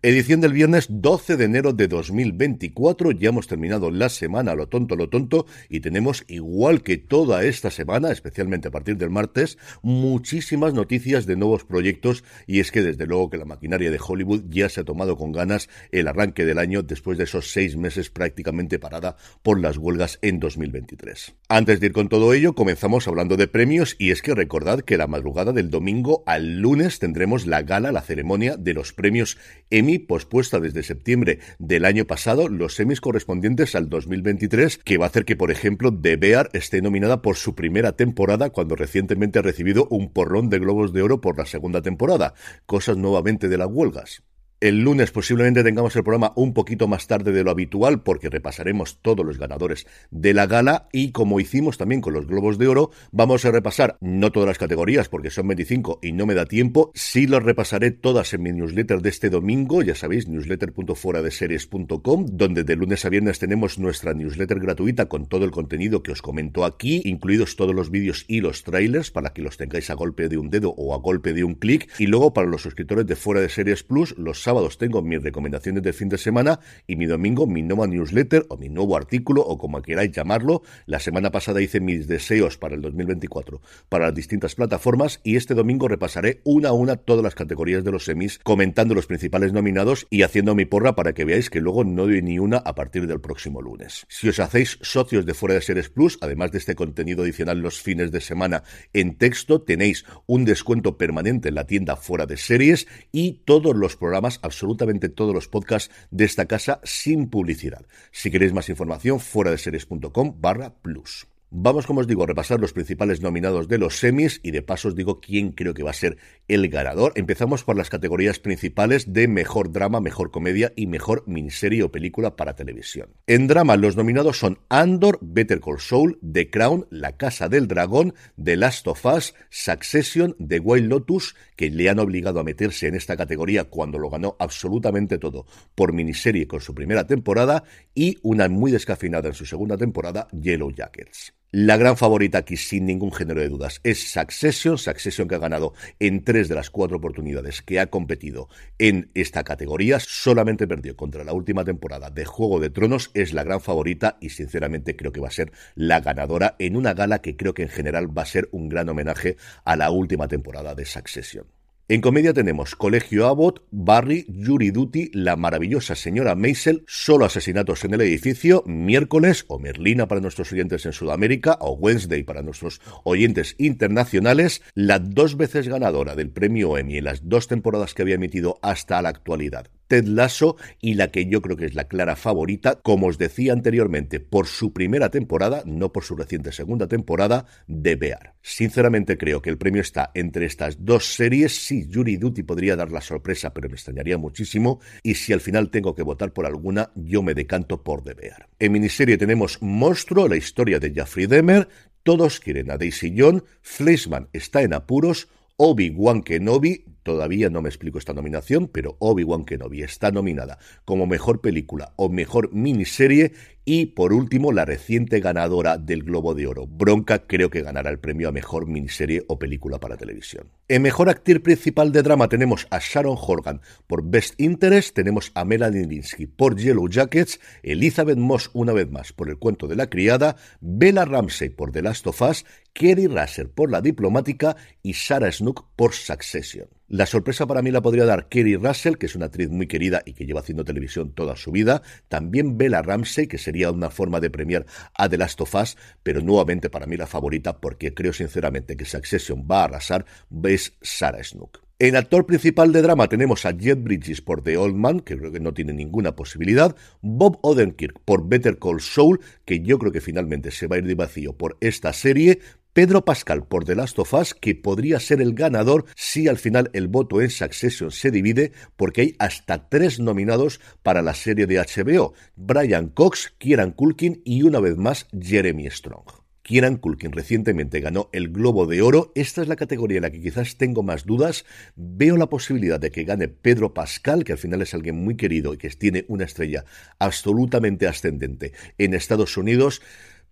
Edición del viernes 12 de enero de 2024. Ya hemos terminado la semana, lo tonto, lo tonto, y tenemos, igual que toda esta semana, especialmente a partir del martes, muchísimas noticias de nuevos proyectos. Y es que, desde luego, que la maquinaria de Hollywood ya se ha tomado con ganas el arranque del año después de esos seis meses prácticamente parada por las huelgas en 2023. Antes de ir con todo ello, comenzamos hablando de premios. Y es que recordad que la madrugada del domingo al lunes tendremos la gala, la ceremonia de los premios Emmy pospuesta desde septiembre del año pasado, los semis correspondientes al 2023, que va a hacer que, por ejemplo, The Bear esté nominada por su primera temporada cuando recientemente ha recibido un porrón de globos de oro por la segunda temporada. Cosas nuevamente de las huelgas. El lunes posiblemente tengamos el programa un poquito más tarde de lo habitual porque repasaremos todos los ganadores de la gala y como hicimos también con los Globos de Oro, vamos a repasar no todas las categorías porque son 25 y no me da tiempo, sí las repasaré todas en mi newsletter de este domingo, ya sabéis, newsletter.fueradeseries.com, donde de lunes a viernes tenemos nuestra newsletter gratuita con todo el contenido que os comento aquí, incluidos todos los vídeos y los trailers para que los tengáis a golpe de un dedo o a golpe de un clic y luego para los suscriptores de Fuera de Series Plus, los sábados tengo mis recomendaciones del fin de semana y mi domingo mi nueva newsletter o mi nuevo artículo o como queráis llamarlo. La semana pasada hice mis deseos para el 2024 para las distintas plataformas y este domingo repasaré una a una todas las categorías de los semis comentando los principales nominados y haciendo mi porra para que veáis que luego no doy ni una a partir del próximo lunes. Si os hacéis socios de Fuera de Series Plus, además de este contenido adicional los fines de semana en texto, tenéis un descuento permanente en la tienda Fuera de Series y todos los programas absolutamente todos los podcasts de esta casa sin publicidad. Si queréis más información, fuera de series.com barra plus. Vamos, como os digo, a repasar los principales nominados de los semis y de paso os digo quién creo que va a ser el ganador. Empezamos por las categorías principales de mejor drama, mejor comedia y mejor miniserie o película para televisión. En drama, los nominados son Andor, Better Call Saul, The Crown, La Casa del Dragón, The Last of Us, Succession, The Wild Lotus, que le han obligado a meterse en esta categoría cuando lo ganó absolutamente todo por miniserie con su primera temporada y una muy descafinada en su segunda temporada, Yellow Jackets. La gran favorita aquí, sin ningún género de dudas, es Succession. Succession que ha ganado en tres de las cuatro oportunidades que ha competido en esta categoría. Solamente perdió contra la última temporada de Juego de Tronos. Es la gran favorita y sinceramente creo que va a ser la ganadora en una gala que creo que en general va a ser un gran homenaje a la última temporada de Succession. En comedia tenemos Colegio Abbott, Barry, Jury Duty, La maravillosa señora Maisel, Solo asesinatos en el edificio, Miércoles o Merlina para nuestros oyentes en Sudamérica o Wednesday para nuestros oyentes internacionales, la dos veces ganadora del premio Emmy en las dos temporadas que había emitido hasta la actualidad, Ted Lasso y la que yo creo que es la clara favorita, como os decía anteriormente, por su primera temporada, no por su reciente segunda temporada, de Bear. Sinceramente creo que el premio está entre estas dos series. Sí, Jury Duty podría dar la sorpresa, pero me extrañaría muchísimo. Y si al final tengo que votar por alguna, yo me decanto por The Bear. En miniserie tenemos Monstruo, la historia de Jeffrey Demer. Todos quieren a Daisy John. Fleischman está en apuros. Obi-Wan Kenobi, todavía no me explico esta nominación, pero Obi-Wan Kenobi está nominada como mejor película o mejor miniserie y por último la reciente ganadora del Globo de Oro, Bronca, creo que ganará el premio a mejor miniserie o película para televisión. En mejor actriz principal de drama tenemos a Sharon Horgan por Best Interest, tenemos a Melanie Linsky por Yellow Jackets, Elizabeth Moss una vez más por El cuento de la criada, Bella Ramsey por The Last of Us, Kerry Russell por La diplomática y Sarah Snook por Succession. La sorpresa para mí la podría dar Kerry Russell, que es una actriz muy querida y que lleva haciendo televisión toda su vida. También Bella Ramsey, que sería una forma de premiar a The Last of Us, pero nuevamente para mí la favorita porque creo sinceramente que Succession va a arrasar, es Sarah Snook. En actor principal de drama tenemos a Jet Bridges por The Old Man, que creo que no tiene ninguna posibilidad, Bob Odenkirk por Better Call Saul, que yo creo que finalmente se va a ir de vacío por esta serie, Pedro Pascal por The Last of Us, que podría ser el ganador si al final el voto en Succession se divide, porque hay hasta tres nominados para la serie de HBO: Brian Cox, Kieran Culkin y una vez más Jeremy Strong. Kieran Culkin recientemente ganó el Globo de Oro. Esta es la categoría en la que quizás tengo más dudas. Veo la posibilidad de que gane Pedro Pascal, que al final es alguien muy querido y que tiene una estrella absolutamente ascendente en Estados Unidos.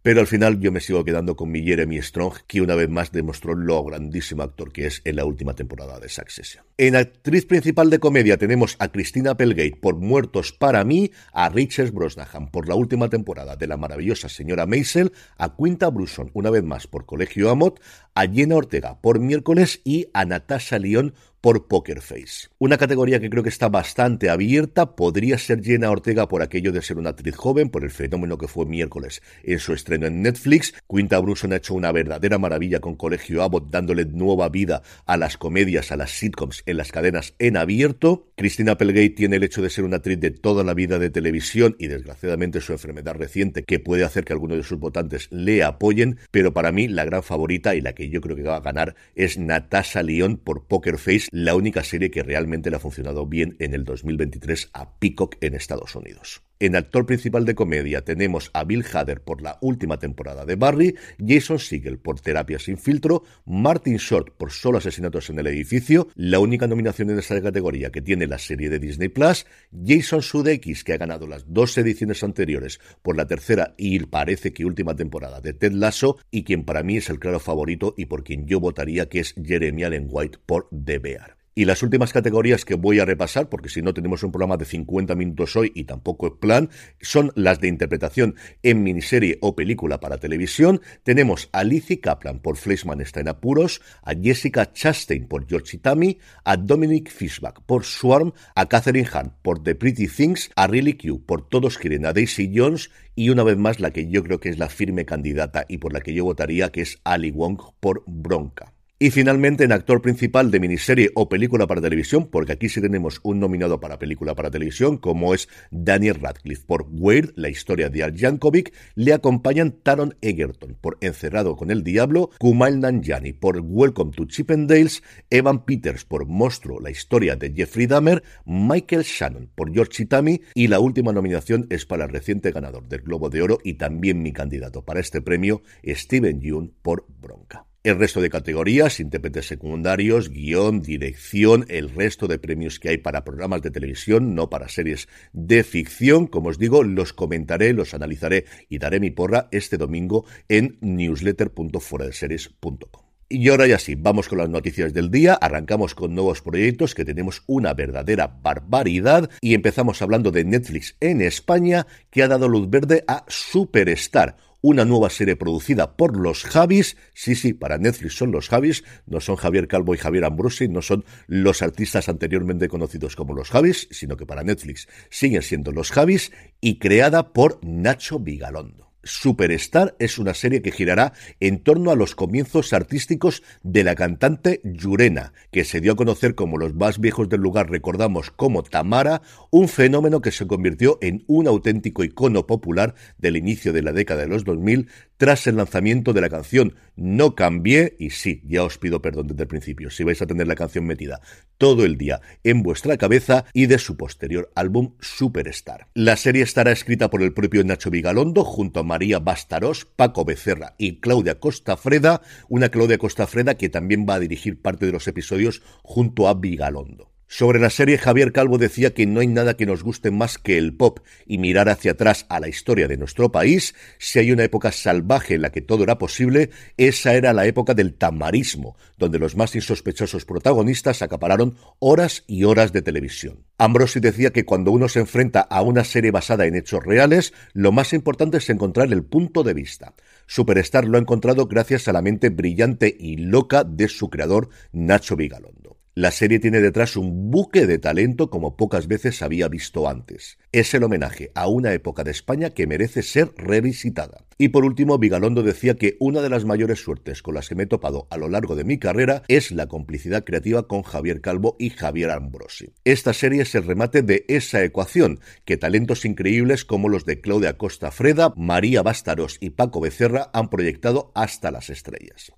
Pero al final yo me sigo quedando con mi Jeremy Strong, que una vez más demostró lo grandísimo actor que es en la última temporada de Succession. En actriz principal de comedia tenemos a Christina Applegate por Muertos para mí, a Richard Brosnahan por la última temporada de la maravillosa señora Maisel, a Quinta Bruson una vez más por Colegio Amot, a Jenna Ortega por Miércoles y a Natasha Lyon por Poker Face. Una categoría que creo que está bastante abierta, podría ser Jenna Ortega por aquello de ser una actriz joven, por el fenómeno que fue miércoles en su estreno en Netflix. Quinta Bruson ha hecho una verdadera maravilla con Colegio Abbott, dándole nueva vida a las comedias, a las sitcoms en las cadenas en abierto. Cristina Applegate tiene el hecho de ser una actriz de toda la vida de televisión y desgraciadamente su enfermedad reciente que puede hacer que algunos de sus votantes le apoyen, pero para mí la gran favorita y la que yo creo que va a ganar es Natasha Lyon por Poker Face la única serie que realmente le ha funcionado bien en el 2023 a Peacock en Estados Unidos. En actor principal de comedia tenemos a Bill Hader por la última temporada de Barry, Jason Segel por Terapia sin filtro, Martin Short por Solo asesinatos en el edificio, la única nominación en esta categoría que tiene la serie de Disney Plus, Jason Sudeikis que ha ganado las dos ediciones anteriores por la tercera y parece que última temporada de Ted Lasso y quien para mí es el claro favorito y por quien yo votaría que es Jeremy Allen White por The Bear. Y las últimas categorías que voy a repasar, porque si no tenemos un programa de 50 minutos hoy y tampoco es plan, son las de interpretación en miniserie o película para televisión. Tenemos a Lizzie Kaplan por Fleischman está en apuros, a Jessica Chastain por George Itami, a Dominic Fishback por Swarm, a Catherine Hahn por The Pretty Things, a Riley Q por Todos quieren a Daisy Jones y una vez más la que yo creo que es la firme candidata y por la que yo votaría, que es Ali Wong por Bronca. Y finalmente en actor principal de miniserie o película para televisión, porque aquí sí tenemos un nominado para película para televisión, como es Daniel Radcliffe. Por Weird, la historia de Al Yankovic, le acompañan Taron Egerton. Por Encerrado con el Diablo, Kumail Nanjiani. Por Welcome to Chippendales, Evan Peters. Por Monstruo, la historia de Jeffrey Dahmer, Michael Shannon. Por George Itami y la última nominación es para el reciente ganador del Globo de Oro y también mi candidato para este premio, Steven Yeun por Bronca. El resto de categorías, intérpretes secundarios, guion, dirección, el resto de premios que hay para programas de televisión, no para series de ficción, como os digo, los comentaré, los analizaré y daré mi porra este domingo en newsletter.fueradeseries.com. Y ahora ya sí, vamos con las noticias del día, arrancamos con nuevos proyectos que tenemos una verdadera barbaridad. Y empezamos hablando de Netflix en España que ha dado luz verde a Superstar, una nueva serie producida por los Javis. Sí, sí, para Netflix son los Javis, no son Javier Calvo y Javier Ambrosi, no son los artistas anteriormente conocidos como los Javis, sino que para Netflix siguen siendo los Javis y creada por Nacho Vigalondo. Superstar es una serie que girará en torno a los comienzos artísticos de la cantante Yurena, que se dio a conocer como los más viejos del lugar recordamos como Tamara, un fenómeno que se convirtió en un auténtico icono popular del inicio de la década de los 2000 tras el lanzamiento de la canción No cambié, y sí, ya os pido perdón desde el principio, si vais a tener la canción metida todo el día en vuestra cabeza y de su posterior álbum Superstar. La serie estará escrita por el propio Nacho Vigalondo junto a María Bastarós, Paco Becerra y Claudia Costafreda, una Claudia Costafreda que también va a dirigir parte de los episodios junto a Vigalondo. Sobre la serie, Javier Calvo decía que no hay nada que nos guste más que el pop y mirar hacia atrás a la historia de nuestro país. Si hay una época salvaje en la que todo era posible, esa era la época del tamarismo, donde los más insospechosos protagonistas acapararon horas y horas de televisión. Ambrosi decía que cuando uno se enfrenta a una serie basada en hechos reales, lo más importante es encontrar el punto de vista. Superstar lo ha encontrado gracias a la mente brillante y loca de su creador, Nacho Vigalondo. La serie tiene detrás un buque de talento como pocas veces había visto antes. Es el homenaje a una época de España que merece ser revisitada. Y por último, Vigalondo decía que una de las mayores suertes con las que me he topado a lo largo de mi carrera es la complicidad creativa con Javier Calvo y Javier Ambrosi. Esta serie es el remate de esa ecuación, que talentos increíbles como los de Claudia Costa Freda, María Bastaros y Paco Becerra han proyectado hasta las estrellas.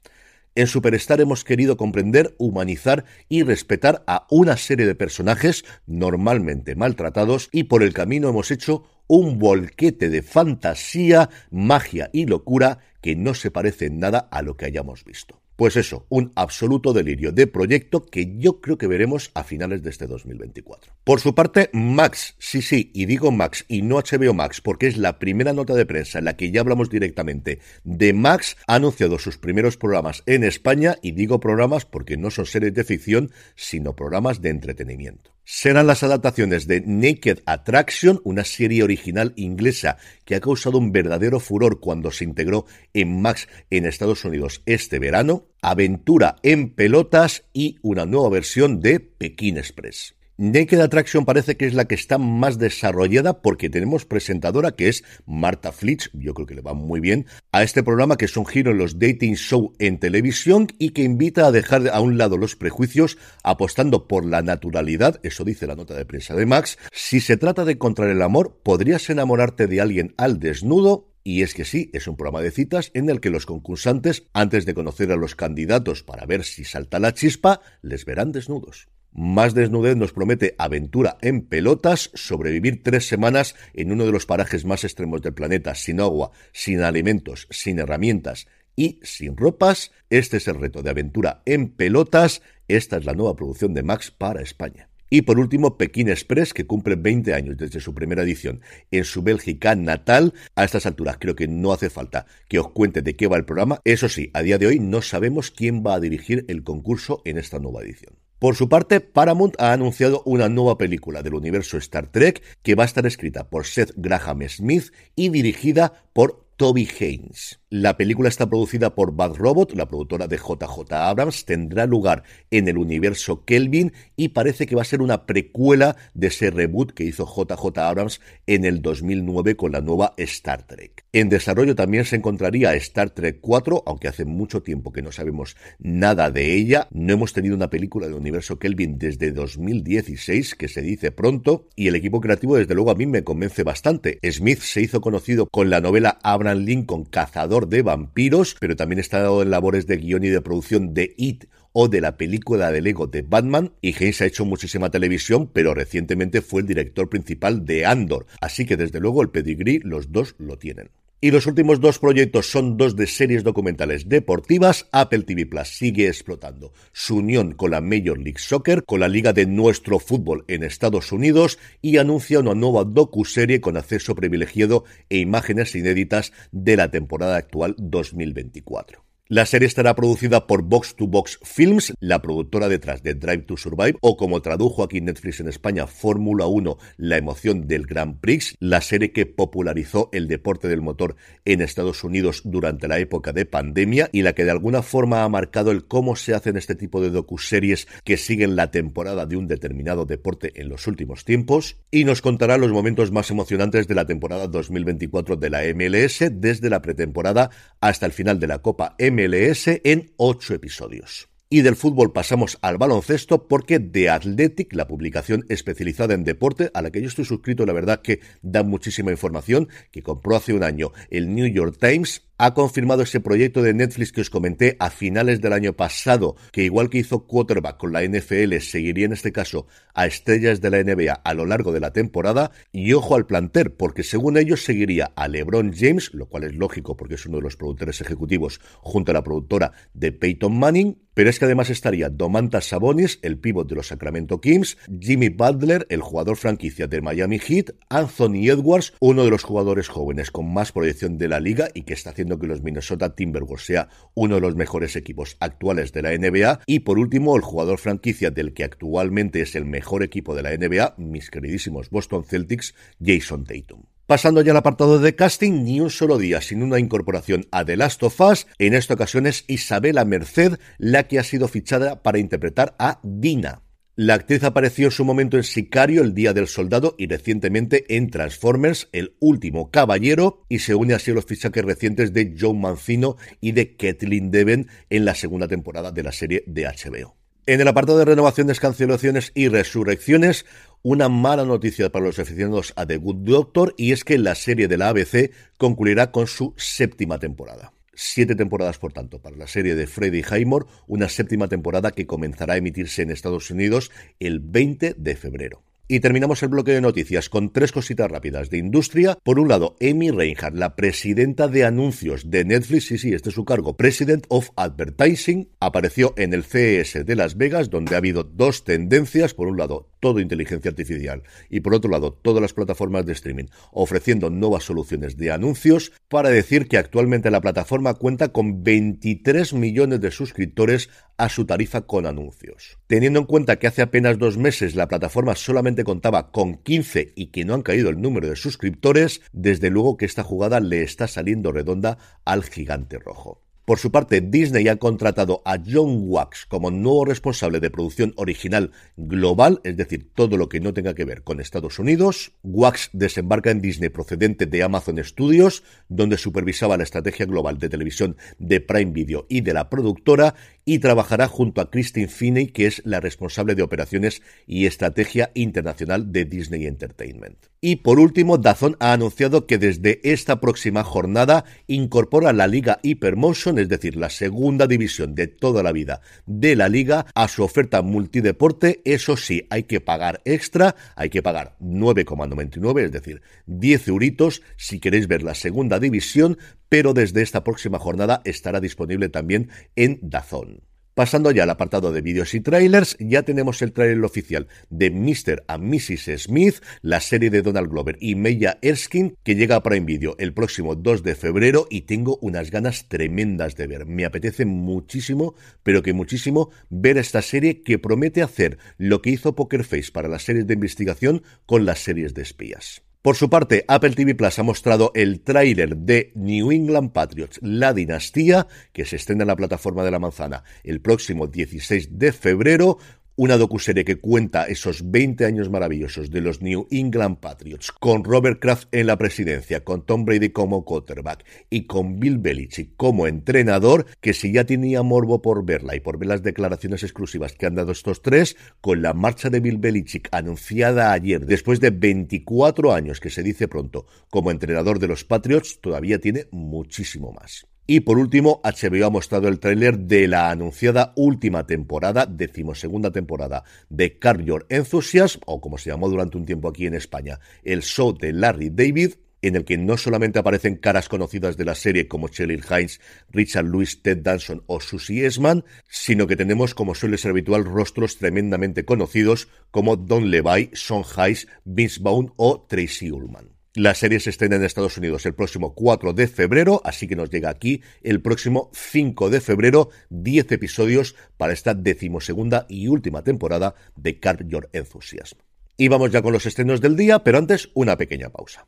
En Superstar hemos querido comprender, humanizar y respetar a una serie de personajes normalmente maltratados y por el camino hemos hecho un volquete de fantasía, magia y locura que no se parece en nada a lo que hayamos visto. Pues eso, un absoluto delirio de proyecto que yo creo que veremos a finales de este 2024. Por su parte, Max, sí, sí, y digo Max y no HBO Max porque es la primera nota de prensa en la que ya hablamos directamente de Max, ha anunciado sus primeros programas en España y digo programas porque no son series de ficción, sino programas de entretenimiento serán las adaptaciones de Naked Attraction, una serie original inglesa que ha causado un verdadero furor cuando se integró en Max en Estados Unidos este verano, Aventura en pelotas y una nueva versión de Pekín Express. Naked Attraction parece que es la que está más desarrollada porque tenemos presentadora que es Marta Flitch, yo creo que le va muy bien, a este programa que es un giro en los dating show en televisión y que invita a dejar a un lado los prejuicios apostando por la naturalidad, eso dice la nota de prensa de Max, si se trata de encontrar el amor, podrías enamorarte de alguien al desnudo y es que sí, es un programa de citas en el que los concursantes, antes de conocer a los candidatos para ver si salta la chispa, les verán desnudos. Más desnudez nos promete aventura en pelotas, sobrevivir tres semanas en uno de los parajes más extremos del planeta, sin agua, sin alimentos, sin herramientas y sin ropas. Este es el reto de aventura en pelotas. Esta es la nueva producción de Max para España. Y por último, Pekín Express, que cumple 20 años desde su primera edición en su Bélgica natal. A estas alturas creo que no hace falta que os cuente de qué va el programa. Eso sí, a día de hoy no sabemos quién va a dirigir el concurso en esta nueva edición. Por su parte, Paramount ha anunciado una nueva película del universo Star Trek que va a estar escrita por Seth Graham Smith y dirigida por Toby Haynes. La película está producida por Bad Robot, la productora de JJ Abrams, tendrá lugar en el universo Kelvin y parece que va a ser una precuela de ese reboot que hizo JJ Abrams en el 2009 con la nueva Star Trek. En desarrollo también se encontraría Star Trek 4, aunque hace mucho tiempo que no sabemos nada de ella. No hemos tenido una película del universo Kelvin desde 2016, que se dice pronto, y el equipo creativo desde luego a mí me convence bastante. Smith se hizo conocido con la novela Abraham Lincoln Cazador de vampiros, pero también está dado en labores de guion y de producción de It o de la película de Lego de Batman, y Haynes ha hecho muchísima televisión, pero recientemente fue el director principal de Andor, así que desde luego el pedigrí los dos lo tienen. Y los últimos dos proyectos son dos de series documentales deportivas. Apple TV Plus sigue explotando su unión con la Major League Soccer, con la Liga de Nuestro Fútbol en Estados Unidos y anuncia una nueva docu-serie con acceso privilegiado e imágenes inéditas de la temporada actual 2024. La serie estará producida por Box to Box Films, la productora detrás de Drive to Survive, o como tradujo aquí Netflix en España, Fórmula 1, la emoción del Grand Prix, la serie que popularizó el deporte del motor en Estados Unidos durante la época de pandemia y la que de alguna forma ha marcado el cómo se hacen este tipo de docuseries que siguen la temporada de un determinado deporte en los últimos tiempos, y nos contará los momentos más emocionantes de la temporada 2024 de la MLS, desde la pretemporada hasta el final de la Copa MLS MLS en ocho episodios. Y del fútbol pasamos al baloncesto porque The Athletic, la publicación especializada en deporte, a la que yo estoy suscrito, la verdad que da muchísima información, que compró hace un año el New York Times, ha confirmado ese proyecto de Netflix que os comenté a finales del año pasado, que igual que hizo Quarterback con la NFL, seguiría en este caso a estrellas de la NBA a lo largo de la temporada, y ojo al planter, porque según ellos seguiría a LeBron James, lo cual es lógico porque es uno de los productores ejecutivos junto a la productora de Peyton Manning, pero es que además estaría Domantas Sabonis, el pívot de los Sacramento Kings, Jimmy Butler, el jugador franquicia del Miami Heat, Anthony Edwards, uno de los jugadores jóvenes con más proyección de la liga y que está haciendo que los Minnesota Timberwolves sea uno de los mejores equipos actuales de la NBA. Y por último, el jugador franquicia del que actualmente es el mejor equipo de la NBA, mis queridísimos Boston Celtics, Jason Tatum. Pasando ya al apartado de casting, ni un solo día sin una incorporación a The Last of Us. En esta ocasión es Isabela Merced la que ha sido fichada para interpretar a Dina. La actriz apareció en su momento en Sicario, el Día del Soldado, y recientemente en Transformers, El Último Caballero, y se une así a los fichajes recientes de John Mancino y de Kathleen Deven en la segunda temporada de la serie de HBO. En el apartado de renovaciones, cancelaciones y resurrecciones, una mala noticia para los aficionados a The Good Doctor, y es que la serie de la ABC concluirá con su séptima temporada. Siete temporadas, por tanto, para la serie de Freddy Highmore, una séptima temporada que comenzará a emitirse en Estados Unidos el 20 de febrero. Y terminamos el bloque de noticias con tres cositas rápidas de industria. Por un lado, Amy Reinhardt, la presidenta de anuncios de Netflix, sí, sí, este es su cargo, President of Advertising, apareció en el CES de Las Vegas, donde ha habido dos tendencias. Por un lado, todo inteligencia artificial y por otro lado, todas las plataformas de streaming ofreciendo nuevas soluciones de anuncios para decir que actualmente la plataforma cuenta con 23 millones de suscriptores a su tarifa con anuncios. Teniendo en cuenta que hace apenas dos meses la plataforma solamente contaba con 15 y que no han caído el número de suscriptores, desde luego que esta jugada le está saliendo redonda al gigante rojo. Por su parte, Disney ha contratado a John Wax como nuevo responsable de producción original global, es decir, todo lo que no tenga que ver con Estados Unidos. Wax desembarca en Disney procedente de Amazon Studios, donde supervisaba la estrategia global de televisión de Prime Video y de la productora, y trabajará junto a Christine Finney, que es la responsable de operaciones y estrategia internacional de Disney Entertainment. Y por último, Dazón ha anunciado que desde esta próxima jornada incorpora la Liga Hypermotion, es decir, la segunda división de toda la vida de la liga, a su oferta multideporte. Eso sí, hay que pagar extra, hay que pagar 9,99, es decir, 10 euritos si queréis ver la segunda división, pero desde esta próxima jornada estará disponible también en Dazón. Pasando ya al apartado de vídeos y trailers, ya tenemos el trailer oficial de Mr. and Mrs. Smith, la serie de Donald Glover y Meya Erskine, que llega a Prime Video el próximo 2 de febrero y tengo unas ganas tremendas de ver. Me apetece muchísimo, pero que muchísimo, ver esta serie que promete hacer lo que hizo Poker Face para las series de investigación con las series de espías. Por su parte, Apple TV Plus ha mostrado el tráiler de New England Patriots, La Dinastía, que se estrena en la plataforma de la manzana el próximo 16 de febrero, una docuserie que cuenta esos 20 años maravillosos de los New England Patriots, con Robert Kraft en la presidencia, con Tom Brady como quarterback y con Bill Belichick como entrenador, que si ya tenía morbo por verla y por ver las declaraciones exclusivas que han dado estos tres, con la marcha de Bill Belichick anunciada ayer, después de 24 años, que se dice pronto, como entrenador de los Patriots, todavía tiene muchísimo más. Y por último, HBO ha mostrado el tráiler de la anunciada última temporada, decimosegunda temporada, de Carl Your Enthusiasm, o como se llamó durante un tiempo aquí en España, el show de Larry David, en el que no solamente aparecen caras conocidas de la serie como Shelley Hines, Richard Lewis, Ted Danson o Susie Esman, sino que tenemos, como suele ser habitual, rostros tremendamente conocidos como Don Levi, Sean Hayes, Vince Vaughn o Tracy Ullman. La serie se estrena en Estados Unidos el próximo 4 de febrero, así que nos llega aquí el próximo 5 de febrero, 10 episodios para esta decimosegunda y última temporada de Carp Your Enthusiasm. Y vamos ya con los estrenos del día, pero antes una pequeña pausa.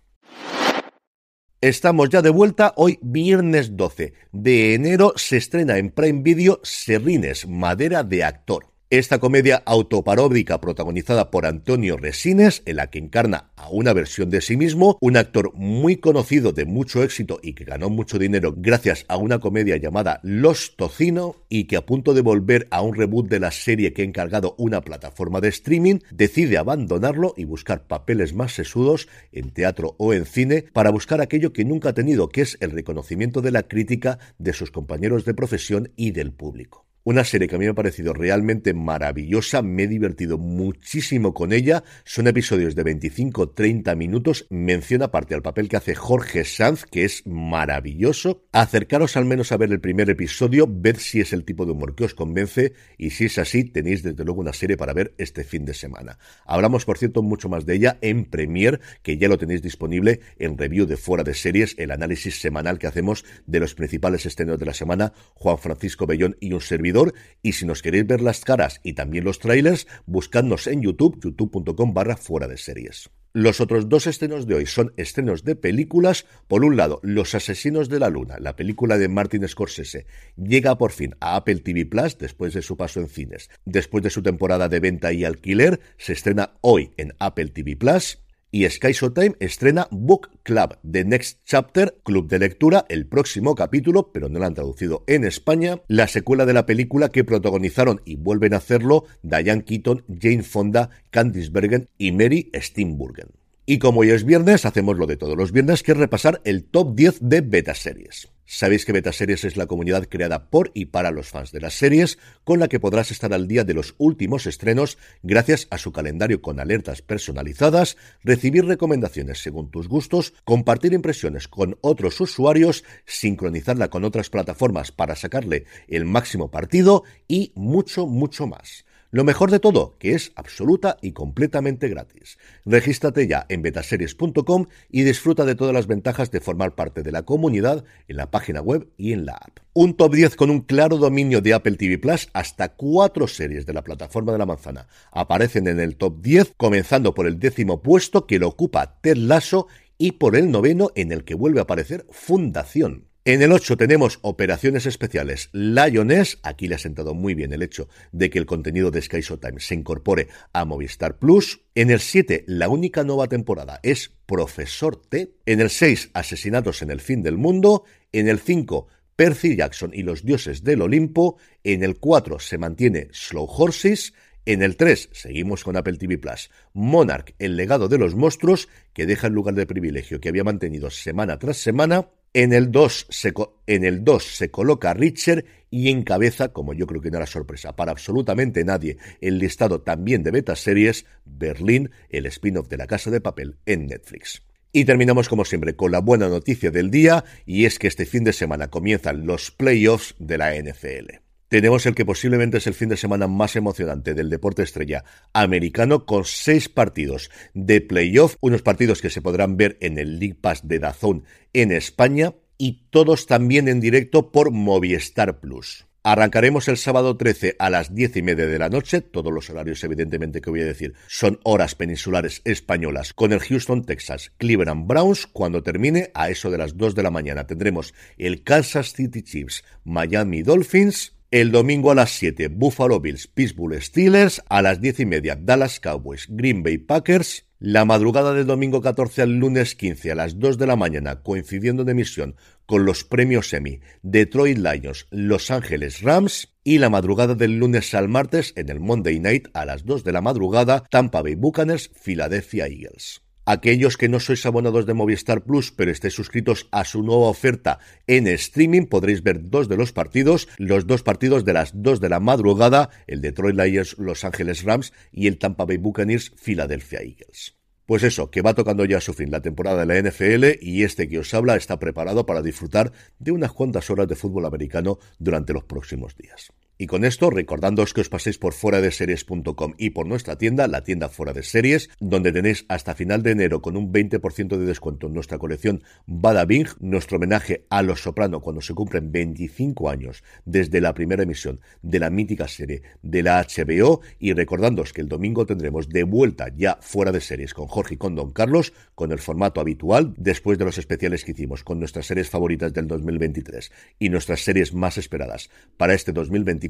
Estamos ya de vuelta, hoy viernes 12 de enero se estrena en Prime Video Serrines, Madera de Actor. Esta comedia autoparódica protagonizada por Antonio Resines, en la que encarna a una versión de sí mismo, un actor muy conocido de mucho éxito y que ganó mucho dinero gracias a una comedia llamada Los Tocino y que a punto de volver a un reboot de la serie que ha encargado una plataforma de streaming, decide abandonarlo y buscar papeles más sesudos en teatro o en cine para buscar aquello que nunca ha tenido, que es el reconocimiento de la crítica de sus compañeros de profesión y del público. Una serie que a mí me ha parecido realmente maravillosa, me he divertido muchísimo con ella. Son episodios de 25-30 minutos. Menciona aparte al papel que hace Jorge Sanz, que es maravilloso. Acercaros al menos a ver el primer episodio, ved si es el tipo de humor que os convence y si es así, tenéis desde luego una serie para ver este fin de semana. Hablamos, por cierto, mucho más de ella en Premiere, que ya lo tenéis disponible en review de Fuera de Series, el análisis semanal que hacemos de los principales estrenos de la semana, Juan Francisco Bellón y un servidor y si nos queréis ver las caras y también los trailers, buscadnos en YouTube, youtube.com barra fuera de series. Los otros dos estrenos de hoy son estrenos de películas. Por un lado, Los Asesinos de la Luna, la película de Martin Scorsese, llega por fin a Apple TV Plus después de su paso en cines. Después de su temporada de venta y alquiler, se estrena hoy en Apple TV Plus. Y Sky Showtime estrena Book Club, The Next Chapter, Club de Lectura, el próximo capítulo, pero no lo han traducido en España, la secuela de la película que protagonizaron y vuelven a hacerlo Diane Keaton, Jane Fonda, Candice Bergen y Mary Steenburgen. Y como hoy es viernes, hacemos lo de todos los viernes, que es repasar el top 10 de beta series. Sabéis que Betaseries es la comunidad creada por y para los fans de las series, con la que podrás estar al día de los últimos estrenos gracias a su calendario con alertas personalizadas, recibir recomendaciones según tus gustos, compartir impresiones con otros usuarios, sincronizarla con otras plataformas para sacarle el máximo partido y mucho, mucho más. Lo mejor de todo, que es absoluta y completamente gratis. Regístrate ya en betaseries.com y disfruta de todas las ventajas de formar parte de la comunidad en la página web y en la app. Un top 10 con un claro dominio de Apple TV Plus, hasta cuatro series de la plataforma de la manzana aparecen en el top 10, comenzando por el décimo puesto que lo ocupa Ted Lasso y por el noveno en el que vuelve a aparecer Fundación. En el 8 tenemos operaciones especiales Lioness. Aquí le ha sentado muy bien el hecho de que el contenido de Sky Showtime se incorpore a Movistar Plus. En el 7, la única nueva temporada es Profesor T. En el 6, Asesinatos en el fin del mundo. En el 5, Percy Jackson y los dioses del Olimpo. En el 4 se mantiene Slow Horses. En el 3 seguimos con Apple TV Plus. Monarch, el legado de los monstruos, que deja el lugar de privilegio que había mantenido semana tras semana. En el 2 se, en el 2 se coloca Richard y encabeza, como yo creo que no era sorpresa para absolutamente nadie, el listado también de beta series, Berlín, el spin-off de la Casa de Papel en Netflix. Y terminamos como siempre con la buena noticia del día y es que este fin de semana comienzan los playoffs de la NFL tenemos el que posiblemente es el fin de semana más emocionante del deporte estrella americano con seis partidos de playoff, unos partidos que se podrán ver en el League Pass de Dazón en España y todos también en directo por Movistar Plus. Arrancaremos el sábado 13 a las diez y media de la noche. Todos los horarios, evidentemente, que voy a decir son horas peninsulares españolas con el Houston, Texas, Cleveland Browns. Cuando termine, a eso de las 2 de la mañana, tendremos el Kansas City Chiefs, Miami Dolphins, el domingo a las 7, Buffalo Bills, Pittsburgh Steelers. A las 10 y media, Dallas Cowboys, Green Bay Packers. La madrugada del domingo 14 al lunes 15 a las 2 de la mañana, coincidiendo de emisión con los premios Emmy, Detroit Lions, Los Ángeles Rams. Y la madrugada del lunes al martes, en el Monday Night a las 2 de la madrugada, Tampa Bay Buccaneers, Philadelphia Eagles. Aquellos que no sois abonados de Movistar Plus, pero estéis suscritos a su nueva oferta en streaming, podréis ver dos de los partidos, los dos partidos de las dos de la madrugada, el Detroit Lions Los Ángeles Rams y el Tampa Bay Buccaneers Philadelphia Eagles. Pues eso, que va tocando ya su fin la temporada de la NFL y este que os habla está preparado para disfrutar de unas cuantas horas de fútbol americano durante los próximos días. Y con esto, recordándoos que os paséis por fuera de series.com y por nuestra tienda, la tienda fuera de series, donde tenéis hasta final de enero con un 20% de descuento en nuestra colección Bada Bing, nuestro homenaje a Los Soprano cuando se cumplen 25 años desde la primera emisión de la mítica serie de la HBO. Y recordándoos que el domingo tendremos de vuelta ya fuera de series con Jorge y con Don Carlos, con el formato habitual, después de los especiales que hicimos con nuestras series favoritas del 2023 y nuestras series más esperadas para este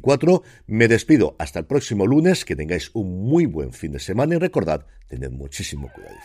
2024 me despido. Hasta el próximo lunes, que tengáis un muy buen fin de semana y recordad, tened muchísimo cuidado.